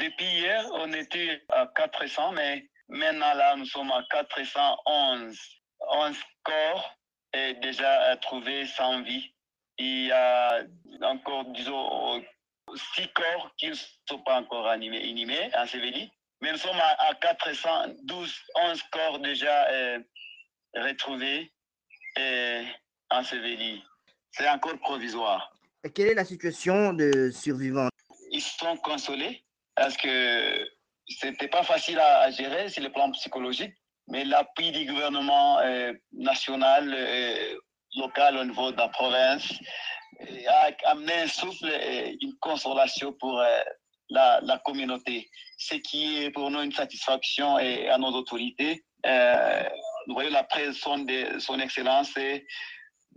depuis hier, on était à 400, mais maintenant là, nous sommes à 411. 11 corps est déjà trouvé sans vie. Il y a encore, disons, six corps qui ne sont pas encore animés, inhumés, ensevelis. Mais nous sommes à, 412, 11 corps déjà euh, retrouvés et ensevelis. C'est encore provisoire. Et quelle est la situation de survivants? Ils sont consolés parce que c'était pas facile à, gérer sur le plan psychologique, mais l'appui du gouvernement euh, national, euh, local au niveau de la province, a amené un souffle et une consolation pour euh, la, communauté, ce qui est pour nous une satisfaction et à nos autorités. Euh, nous voyons la présence de son Excellence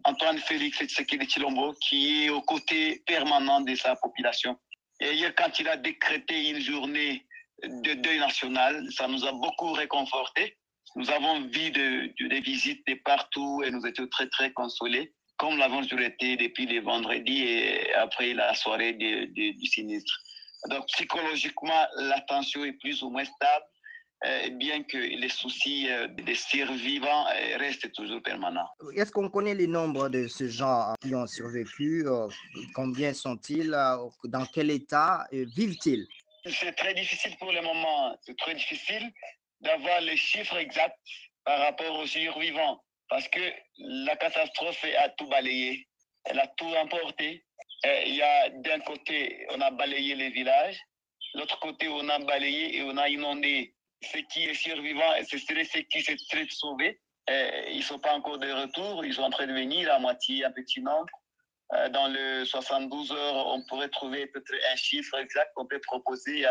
Antoine Félix Tshisekedi Chilombo qui est aux côtés permanents de sa population. Et quand il a décrété une journée de deuil national, ça nous a beaucoup réconfortés. Nous avons vu des visites de partout et nous étions très, très consolés comme l'avons toujours été depuis le vendredi et après la soirée du sinistre. Donc psychologiquement, la tension est plus ou moins stable, bien que les soucis euh, des survivants euh, restent toujours permanents. Est-ce qu'on connaît les nombres de ces gens qui ont survécu Combien sont-ils Dans quel état vivent-ils? C'est très difficile pour le moment. C'est très difficile d'avoir les chiffres exacts par rapport aux survivants parce que la catastrophe a tout balayé, elle a tout emporté. Il y a d'un côté, on a balayé les villages, l'autre côté, on a balayé et on a inondé. Ce qui est survivant, ce serait ceux qui s'est très sauvés. Ils ne sont pas encore de retour, ils sont en train de venir à moitié, un petit nombre. Euh, dans le 72 heures, on pourrait trouver peut-être un chiffre exact qu'on peut proposer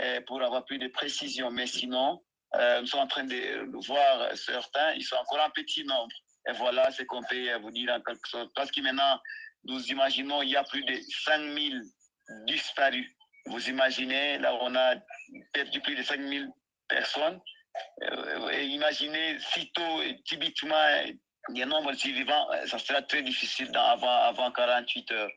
euh, pour avoir plus de précision. Mais sinon, euh, nous sommes en train de voir certains, ils sont encore en petit nombre. Et voilà ce qu'on peut vous dire en quelque sorte. Parce que maintenant, nous imaginons il y a plus de 5000 disparus. Vous imaginez, là, on a perdu plus de 5000 personnes. Euh, et imaginez, sitôt, typiquement, les nombres de survivants, ça sera très difficile avant, avant 48 heures.